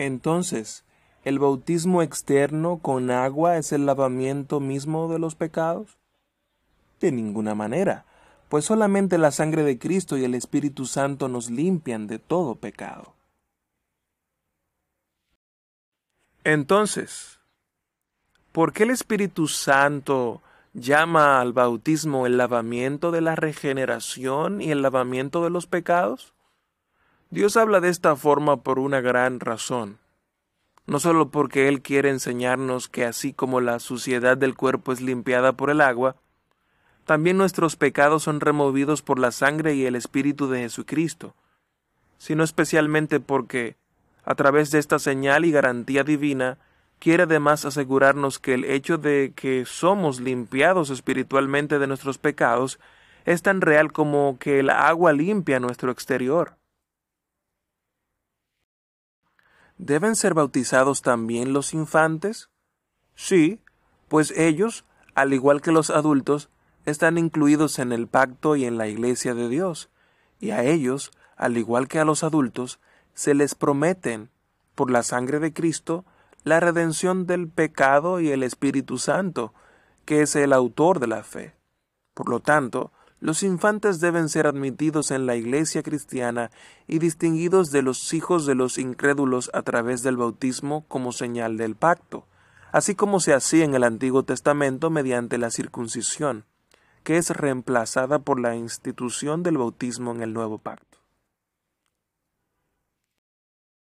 Entonces, ¿el bautismo externo con agua es el lavamiento mismo de los pecados? De ninguna manera, pues solamente la sangre de Cristo y el Espíritu Santo nos limpian de todo pecado. Entonces, ¿por qué el Espíritu Santo llama al bautismo el lavamiento de la regeneración y el lavamiento de los pecados? Dios habla de esta forma por una gran razón. No solo porque Él quiere enseñarnos que así como la suciedad del cuerpo es limpiada por el agua, también nuestros pecados son removidos por la sangre y el Espíritu de Jesucristo, sino especialmente porque, a través de esta señal y garantía divina, quiere además asegurarnos que el hecho de que somos limpiados espiritualmente de nuestros pecados es tan real como que el agua limpia nuestro exterior. ¿Deben ser bautizados también los infantes? Sí, pues ellos, al igual que los adultos, están incluidos en el pacto y en la iglesia de Dios, y a ellos, al igual que a los adultos, se les prometen, por la sangre de Cristo, la redención del pecado y el Espíritu Santo, que es el autor de la fe. Por lo tanto, los infantes deben ser admitidos en la Iglesia cristiana y distinguidos de los hijos de los incrédulos a través del bautismo como señal del pacto, así como se hacía en el Antiguo Testamento mediante la circuncisión, que es reemplazada por la institución del bautismo en el Nuevo Pacto.